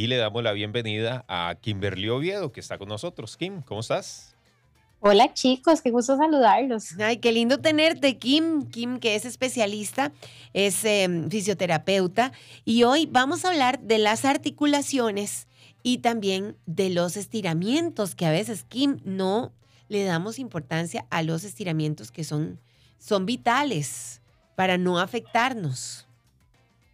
y le damos la bienvenida a Kimberly Oviedo, que está con nosotros. Kim, ¿cómo estás? Hola chicos, qué gusto saludarlos. Ay, qué lindo tenerte, Kim. Kim, que es especialista, es em, fisioterapeuta. Y hoy vamos a hablar de las articulaciones y también de los estiramientos, que a veces, Kim, no le damos importancia a los estiramientos que son, son vitales para no afectarnos.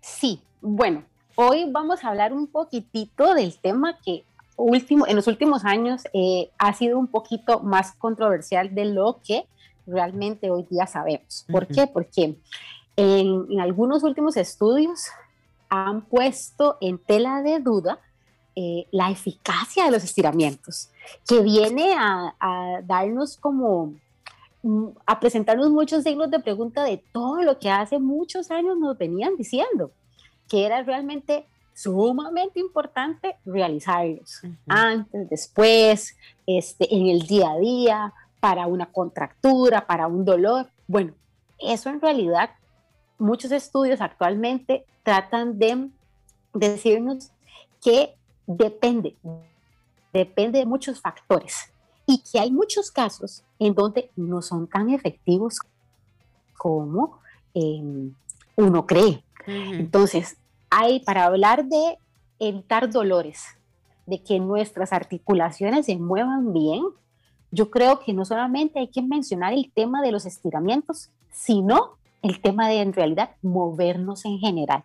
Sí, bueno, hoy vamos a hablar un poquitito del tema que último, en los últimos años eh, ha sido un poquito más controversial de lo que realmente hoy día sabemos. ¿Por qué? Porque en, algunos últimos estudios han puesto en tela de duda eh, la eficacia de los estiramientos, que viene a, a darnos como mm, a presentarnos muchos signos de pregunta de todo lo que hace muchos años nos venían diciendo, que era realmente sumamente importante realizarlos antes, después, este, en el día a día, para una contractura, para un dolor. Bueno, eso en realidad muchos estudios actualmente tratan de decirnos que depende, depende de muchos factores y que hay muchos casos en donde no son tan efectivos como em, uno cree. Entonces, hay para hablar de evitar dolores, de que nuestras articulaciones se muevan bien, yo creo que no solamente hay que mencionar el tema de los estiramientos, sino el tema de en realidad movernos en general.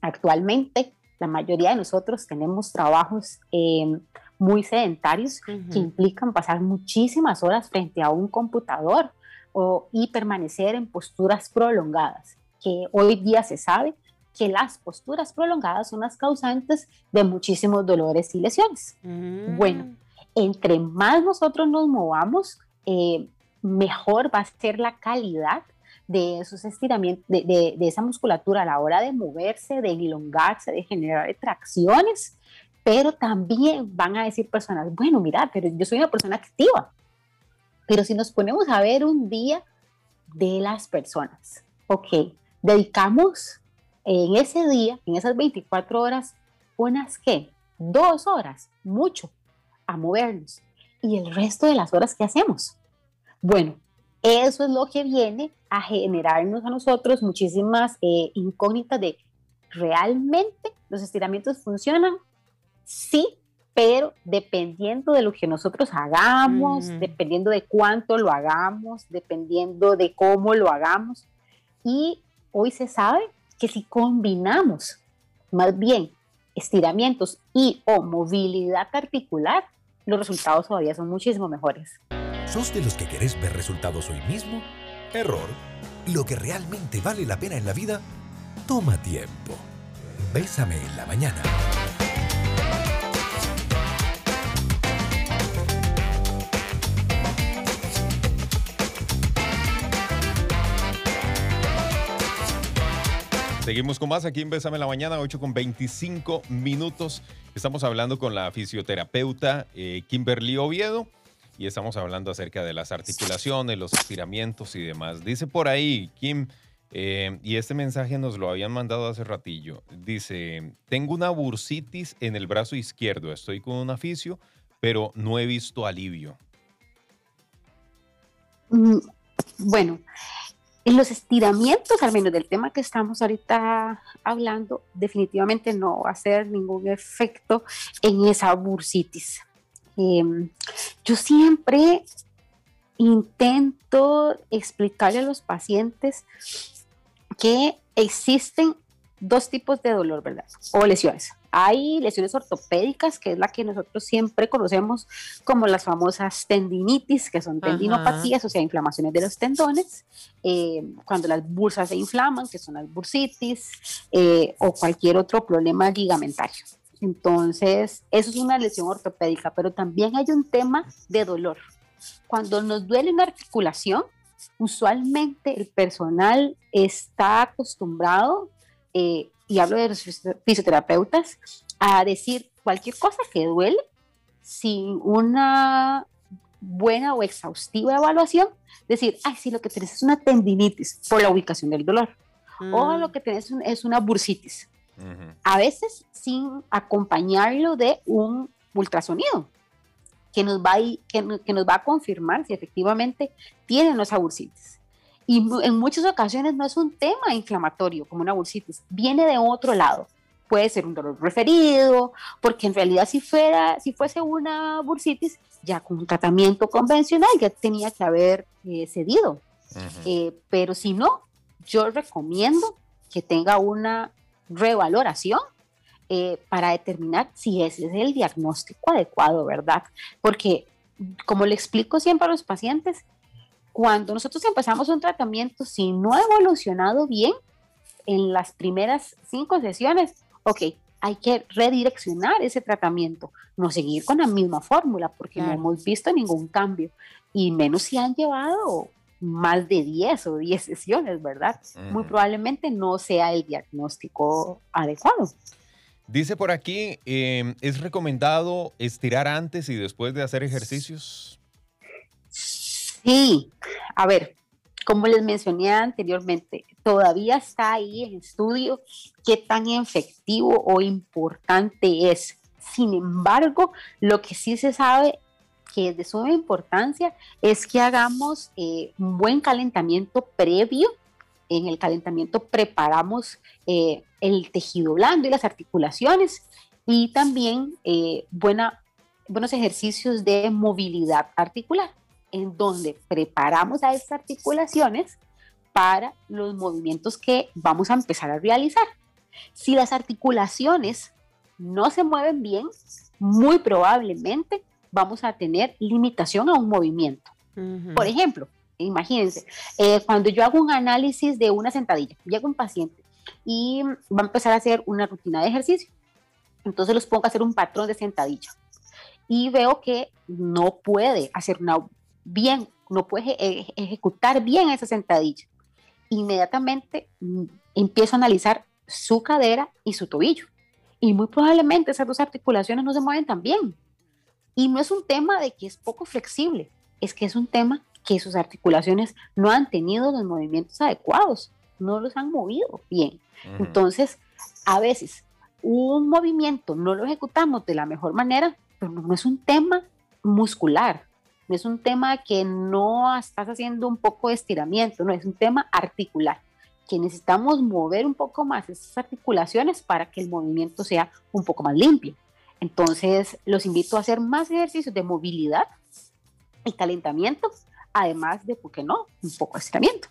Actualmente, la mayoría de nosotros tenemos trabajos em, muy sedentarios que implican pasar muchísimas horas frente a un computador o, y permanecer en posturas prolongadas, que hoy día se sabe que las posturas prolongadas son las causantes de muchísimos dolores y lesiones. Mm. Bueno, entre más nosotros nos movamos, eh, mejor va a ser la calidad de esos estiramientos, de, esa musculatura a la hora de moverse, de elongarse, de generar tracciones, pero también van a decir personas, bueno, mira, pero yo soy una persona activa, pero si nos ponemos a ver un día de las personas, ok, dedicamos en ese día, en esas 24 horas, unas que dos horas, mucho, a movernos. Y el resto de las horas que hacemos. Bueno, eso es lo que viene a generarnos a nosotros muchísimas eh, incógnitas de realmente los estiramientos funcionan. Sí, pero dependiendo de lo que nosotros hagamos, dependiendo de cuánto lo hagamos, dependiendo de cómo lo hagamos. Y hoy se sabe que si combinamos más bien estiramientos y o movilidad articular, los resultados todavía son muchísimo mejores. ¿Sos de los que querés ver resultados hoy mismo? Error. Lo que realmente vale la pena en la vida toma tiempo. Bésame en la mañana. Seguimos con más aquí en la Mañana, 8 con 25 minutos. Estamos hablando con la fisioterapeuta eh, Kimberly Oviedo y estamos hablando acerca de las articulaciones, los estiramientos y demás. Dice por ahí, Kim, eh, y este mensaje nos lo habían mandado hace ratillo. Dice, tengo una bursitis en el brazo izquierdo, estoy con un aficio, pero no he visto alivio. Mm, bueno, en los estiramientos, al menos del tema que estamos ahorita hablando, definitivamente no va a hacer ningún efecto en esa bursitis. Em, yo siempre intento explicarle a los pacientes que existen dos tipos de dolor, ¿verdad? O lesiones. Hay lesiones ortopédicas, que es la que nosotros siempre conocemos como las famosas tendinitis, que son tendinopatías, o sea, inflamaciones de los tendones, eh, cuando las bursas se inflaman, que son las bursitis, eh, o cualquier otro problema ligamentario. Entonces, eso es una lesión ortopédica, pero también hay un tema de dolor. Cuando nos duele una articulación, usualmente el personal está acostumbrado eh, y hablo de los fisioterapeutas, a decir cualquier cosa que duele sin una buena o exhaustiva evaluación, decir, ay, sí, lo que tenés es una tendinitis por la ubicación del dolor, o mm. lo que tenés es una bursitis. A veces sin acompañarlo de un ultrasonido que nos va a, que, que nos va a confirmar si efectivamente tienen esa bursitis. Y en muchas ocasiones no es un tema inflamatorio como una bursitis, viene de otro lado. Puede ser un dolor referido, porque en realidad si, fuera, si fuese una bursitis, ya con un tratamiento convencional ya tenía que haber eh, cedido. Eh, pero si no, yo recomiendo que tenga una revaloración eh, para determinar si ese es el diagnóstico adecuado, ¿verdad? Porque, como le explico siempre a los pacientes, cuando nosotros empezamos un tratamiento, si no ha evolucionado bien en las primeras cinco sesiones, ok, hay que redireccionar ese tratamiento, no seguir con la misma fórmula, porque no hemos visto ningún cambio, y menos si han llevado más de 10 o 10 sesiones, ¿verdad? Muy probablemente no sea el diagnóstico adecuado. Dice por aquí, em, ¿es recomendado estirar antes y después de hacer ejercicios? Sí, a ver, como les mencioné anteriormente, todavía está ahí en estudio qué tan efectivo o importante es. Sin embargo, lo que sí se sabe que es de suma importancia es que hagamos eh, un buen calentamiento previo. En el calentamiento preparamos eh, el tejido blando y las articulaciones y también eh, buenos ejercicios de movilidad articular, en donde preparamos a estas articulaciones para los movimientos que vamos a empezar a realizar. Si las articulaciones no se mueven bien, muy probablemente vamos a tener limitación a un movimiento. Por ejemplo, imagínense, eh, cuando yo hago un análisis de una sentadilla, llega un paciente y va a empezar a hacer una rutina de ejercicio. Entonces los pongo a hacer un patrón de sentadilla y veo que no puede hacer una bien, no puede ejecutar bien esa sentadilla. Inmediatamente mm, empiezo a analizar su cadera y su tobillo. Y muy probablemente esas dos articulaciones no se mueven tan bien. Y no es un tema de que es poco flexible, es que es un tema que sus articulaciones no han tenido los movimientos adecuados no los han movido bien. Entonces, a veces un movimiento no lo ejecutamos de la mejor manera, pero no es un tema muscular, no es un tema que no estás haciendo un poco de estiramiento, no es un tema articular, que necesitamos mover un poco más esas articulaciones para que el movimiento sea un poco más limpio. Entonces, los invito a hacer más ejercicios de movilidad y calentamiento, además de, ¿por qué no?, un poco de estiramiento.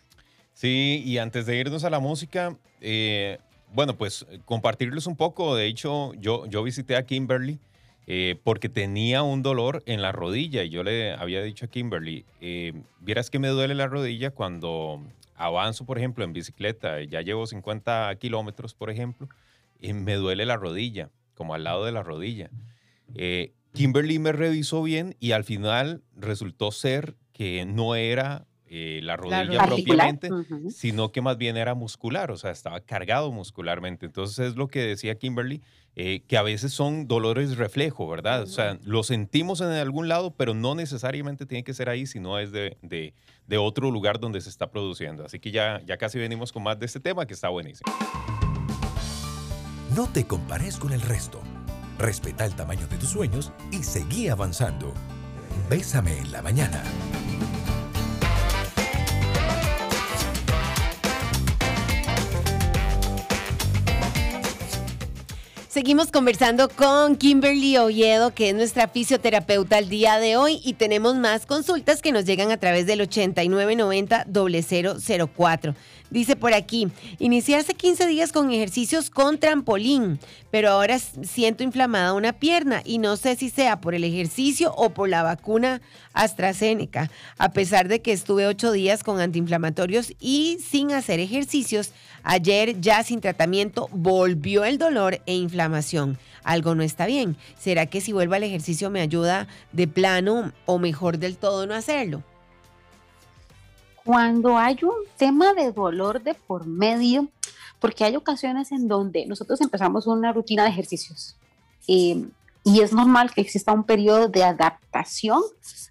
Sí, y antes de irnos a la música, eh, bueno, pues compartirles un poco. De hecho, yo, yo visité a Kimberly eh, porque tenía un dolor en la rodilla y yo le había dicho a Kimberly, eh, vieras que me duele la rodilla cuando avanzo, por ejemplo, en bicicleta, ya llevo 50 kilómetros, por ejemplo, y me duele la rodilla, como al lado de la rodilla. Kimberly me revisó bien y al final resultó ser que no era eh, la rodilla propiamente, sino que más bien era muscular, o sea, estaba cargado muscularmente. Entonces es lo que decía Kimberly, eh, que a veces son dolores reflejo, ¿verdad? O sea, lo sentimos en algún lado, pero no necesariamente tiene que ser ahí, sino es de, de, otro lugar donde se está produciendo. Así que ya, ya casi venimos con más de este tema que está buenísimo. No te compares con el resto. Respeta el tamaño de tus sueños y seguí avanzando. Bésame en la mañana. Seguimos conversando con Kimberly Oviedo, que es nuestra fisioterapeuta el día de hoy, y tenemos más consultas que nos llegan a través del 8990-004. Dice por aquí, inicié hace 15 días con ejercicios con trampolín, pero ahora siento inflamada una pierna y no sé si sea por el ejercicio o por la vacuna AstraZeneca. A pesar de que estuve 8 días con antiinflamatorios y sin hacer ejercicios, ayer ya sin tratamiento volvió el dolor e inflamación. Algo no está bien. ¿Será que si vuelvo al ejercicio me ayuda de plano o mejor del todo no hacerlo? Cuando hay un tema de dolor de por medio, porque hay ocasiones en donde nosotros empezamos una rutina de ejercicios eh, y es normal que exista un periodo de adaptación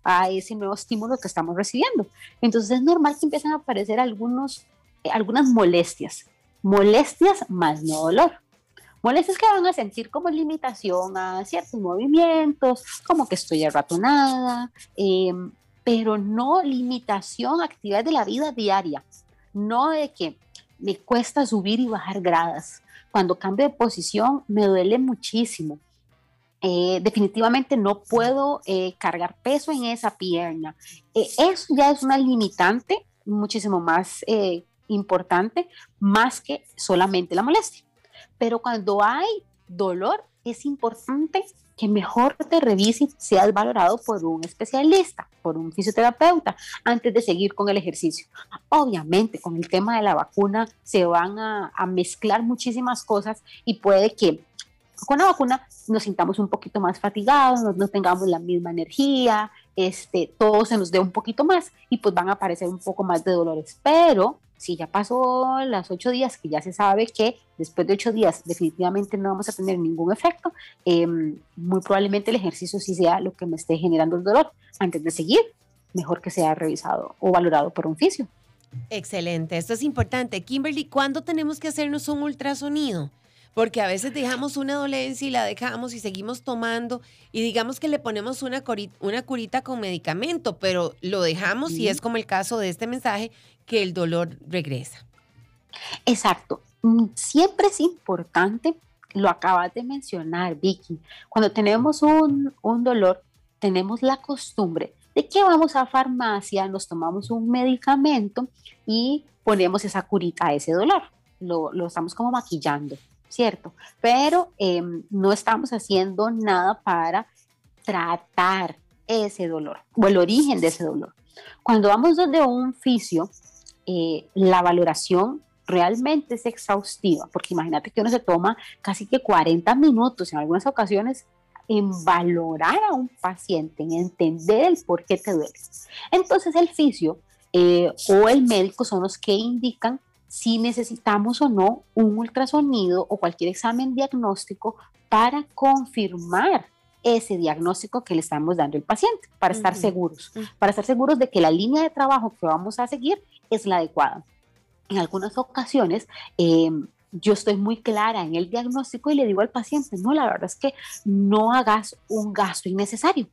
a ese nuevo estímulo que estamos recibiendo. Entonces es normal que empiecen a aparecer algunos, eh, algunas molestias, molestias más no dolor. Molestias que van a sentir como limitación a ciertos movimientos, como que estoy arratonada, em, pero no limitación a actividades de la vida diaria. No de que me cuesta subir y bajar gradas. Cuando cambio de posición me duele muchísimo. Eh, definitivamente no puedo eh, cargar peso en esa pierna. Eh, eso ya es una limitante muchísimo más importante, más que solamente la molestia. Pero cuando hay dolor, es importante que mejor te revise y seas valorado por un especialista, por un fisioterapeuta, antes de seguir con el ejercicio. Obviamente, con el tema de la vacuna se van a, a mezclar muchísimas cosas y puede que con la vacuna nos sintamos un poquito más fatigados, no, tengamos la misma energía, este, todo se nos dé un poquito más y pues van a aparecer un poco más de dolores. Pero si ya pasó las ocho días, que ya se sabe que después de ocho días definitivamente no vamos a tener ningún efecto, em, muy probablemente el ejercicio sí sea lo que me esté generando el dolor. Antes de seguir, mejor que sea revisado o valorado por un fisio. Excelente, esto es importante. Kimberly, ¿cuándo tenemos que hacernos un ultrasonido? porque a veces dejamos una dolencia y la dejamos y seguimos tomando y digamos que le ponemos una, una curita con medicamento, pero lo dejamos y es como el caso de este mensaje que el dolor regresa. Exacto. Mm, siempre es importante, lo acabas de mencionar, Vicky, cuando tenemos un, un dolor, tenemos la costumbre de que vamos a farmacia, nos tomamos un medicamento y ponemos esa curita a ese dolor. Lo, lo estamos como maquillando. ¿cierto? Pero em, no estamos haciendo nada para tratar ese dolor o el origen de ese dolor. Cuando vamos donde un fisio, eh, la valoración realmente es exhaustiva, porque imagínate que uno se toma casi que 40 minutos en algunas ocasiones en valorar a un paciente, en entender el por qué te duele. Entonces el fisio eh, o el médico son los que indican si necesitamos o no un ultrasonido o cualquier examen diagnóstico para confirmar ese diagnóstico que le estamos dando al paciente, para estar seguros, para estar seguros de que la línea de trabajo que vamos a seguir es la adecuada. En algunas ocasiones, em, yo estoy muy clara en el diagnóstico y le digo al paciente, no, la verdad es que no hagas un gasto innecesario.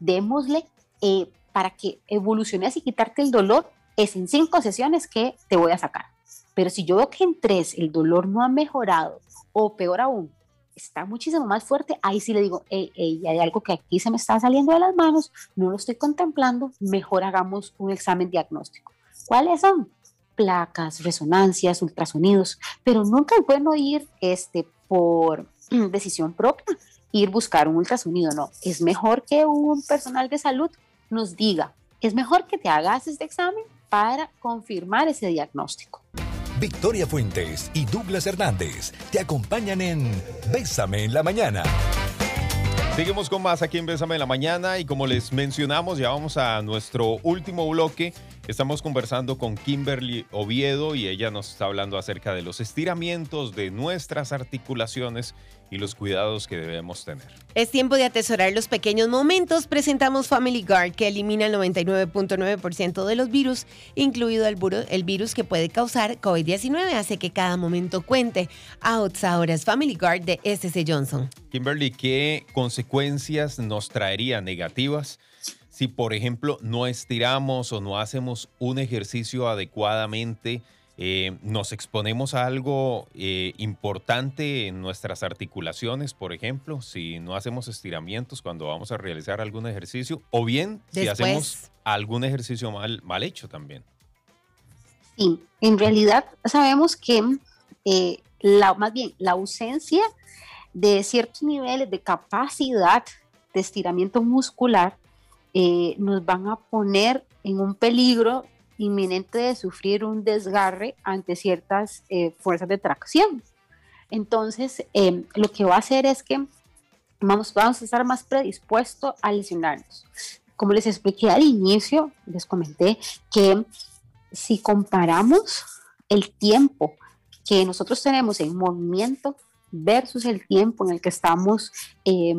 Démosle eh, para que evoluciones y quitarte el dolor, es en cinco sesiones que te voy a sacar. Pero si yo veo que en tres el dolor no ha mejorado, o peor aún, está muchísimo más fuerte, ahí sí le digo, hay algo que aquí se me está saliendo de las manos, no lo estoy contemplando, mejor hagamos un examen diagnóstico. ¿Cuáles son? Placas, resonancias, ultrasonidos, pero nunca es bueno ir este, por decisión propia, ir buscar un ultrasonido, no. Es mejor que un personal de salud nos diga, es mejor que te hagas este examen para confirmar ese diagnóstico. Victoria Fuentes y Douglas Hernández te acompañan en Bésame en la mañana. Seguimos con más aquí en Bésame en la mañana y como les mencionamos, ya vamos a nuestro último bloque Estamos conversando con Kimberly Oviedo y ella nos está hablando acerca de los estiramientos de nuestras articulaciones y los cuidados que debemos tener. Es tiempo de atesorar los pequeños momentos. Presentamos Family Guard, que elimina el 99.9% de los virus, incluido el, el, virus que puede causar COVID-19. Hace que cada momento cuente. Outs ahora es Family Guard de SC Johnson. Kimberly, ¿qué consecuencias nos traería negativas? Si, por ejemplo, no estiramos o no hacemos un ejercicio adecuadamente, eh, nos exponemos a algo eh, importante en nuestras articulaciones, por ejemplo, si no hacemos estiramientos cuando vamos a realizar algún ejercicio, o bien si hacemos algún ejercicio mal, mal hecho también. Sí, en realidad sabemos que eh, la, más bien la ausencia de ciertos niveles de capacidad de estiramiento muscular eh, nos van a poner en un peligro inminente de sufrir un desgarre ante ciertas eh, fuerzas de tracción. Entonces, em, lo que va a hacer es que vamos, vamos a estar más predispuestos a lesionarnos. Como les expliqué al inicio, les comenté que si comparamos el tiempo que nosotros tenemos en movimiento versus el tiempo en el que estamos eh,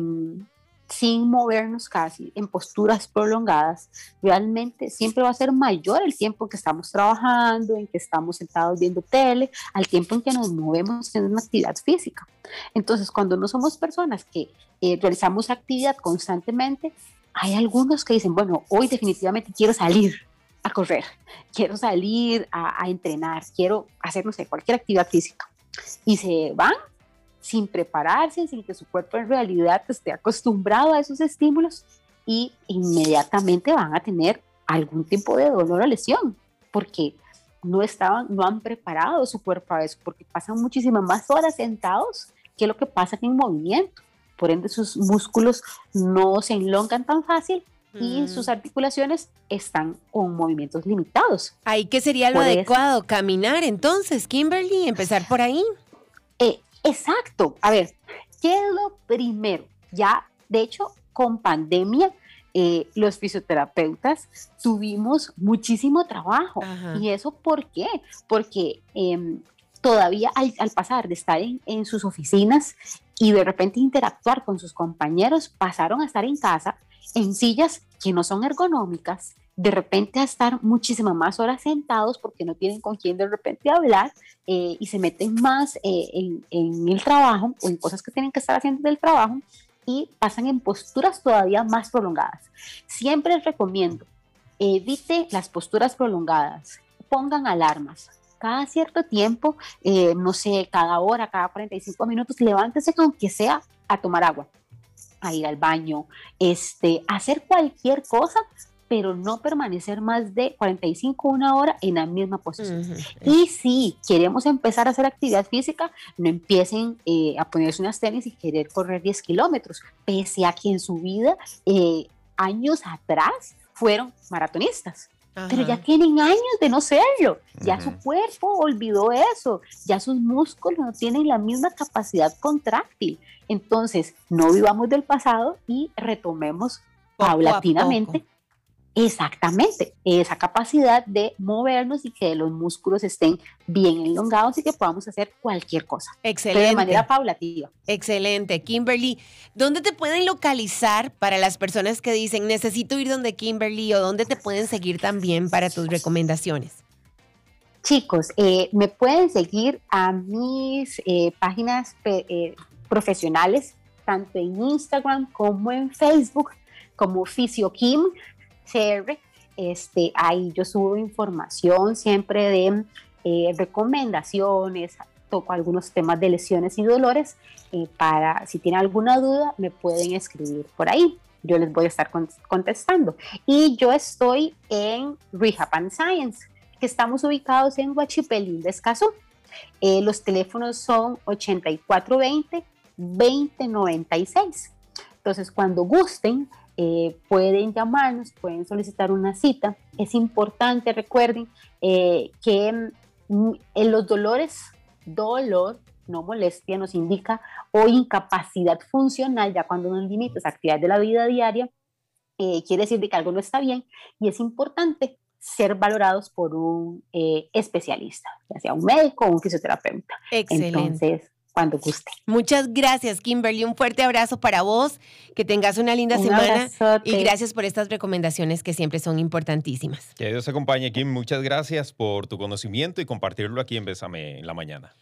sin movernos casi, en posturas prolongadas, realmente siempre va a ser mayor el tiempo que estamos trabajando, en que estamos sentados viendo tele, al tiempo en que nos movemos en una actividad física. Entonces, cuando no somos personas que eh, realizamos actividad constantemente, hay algunos que dicen, bueno, hoy definitivamente quiero salir a correr, quiero salir a, a entrenar, quiero hacer, no sé, cualquier actividad física. Y se van sin prepararse, sin que su cuerpo en realidad esté acostumbrado a esos estímulos y inmediatamente van a tener algún tipo de dolor o lesión, porque no estaban, no han preparado su cuerpo a eso, porque pasan muchísimas más horas sentados que lo que pasa en movimiento. Por ende, sus músculos no se enlongan tan fácil y Mm. sus articulaciones están con movimientos limitados. Ahí que sería lo Por eso- adecuado, caminar entonces, Kimberly, empezar por ahí. Eh, exacto. A ver, ¿qué es lo primero? Ya, de hecho, con pandemia, eh, los fisioterapeutas tuvimos muchísimo trabajo. Ajá. ¿Y eso por qué? Porque em, todavía al, al pasar de estar en, en sus oficinas y de repente interactuar con sus compañeros, pasaron a estar en casa en sillas que no son ergonómicas, de repente a estar muchísimas más horas sentados porque no tienen con quién de repente hablar eh, y se meten más eh, en, el trabajo o en cosas que tienen que estar haciendo del trabajo y pasan en posturas todavía más prolongadas. Siempre les recomiendo, evite las posturas prolongadas, pongan alarmas. Cada cierto tiempo, eh, no sé, cada hora, cada 45 minutos, levántese aunque sea a tomar agua, a ir al baño, este, a hacer cualquier cosa, pero no permanecer más de 45 una hora en la misma posición. Ujú. Y si queremos empezar a hacer actividad física, no empiecen eh, a ponerse unas tenis y querer correr 10 kilómetros, pese a que en su vida, eh, años atrás, fueron maratonistas. Pero ya Ajá. tienen años de no serlo. Ya su cuerpo olvidó eso. Ya sus músculos no tienen la misma capacidad contráctil. Entonces, no vivamos del pasado y retomemos Poco paulatinamente. Exactamente, esa capacidad de movernos y que los músculos estén bien elongados y que podamos hacer cualquier cosa, pero de Excelente. manera paulativa. Excelente. Kimberly, ¿dónde te pueden localizar para las personas que dicen necesito ir donde Kimberly o dónde te pueden seguir también para tus recomendaciones? Chicos, eh, me pueden seguir a mis eh, páginas eh, profesionales, tanto en Instagram como en Facebook, como FisioKim CR. Este, ahí yo subo información siempre de eh, recomendaciones, toco algunos temas de lesiones y dolores. eh, para si tienen alguna duda, me pueden escribir por ahí. Yo les voy a estar con- contestando. Y yo estoy en Rehab and Science, que estamos ubicados en Huachipelín de Escazú. Eh, los teléfonos son 8420-2096. Entonces, cuando gusten, eh, pueden llamarnos, pueden solicitar una cita. Es importante, recuerden, eh, que mm, en los dolores, dolor, no molestia, nos indica o incapacidad funcional, ya cuando nos limitas actividades de la vida diaria, eh, quiere decir de que algo no está bien y es importante ser valorados por un eh, especialista, ya sea un médico o un fisioterapeuta. Excelente. Entonces, cuando guste. Muchas gracias, Kimberly. Un fuerte abrazo para vos. Que tengas una linda Un semana. abrazote. Y gracias por estas recomendaciones que siempre son importantísimas. Que Dios te acompañe, Kim. Muchas gracias por tu conocimiento y compartirlo aquí en Bésame en la mañana.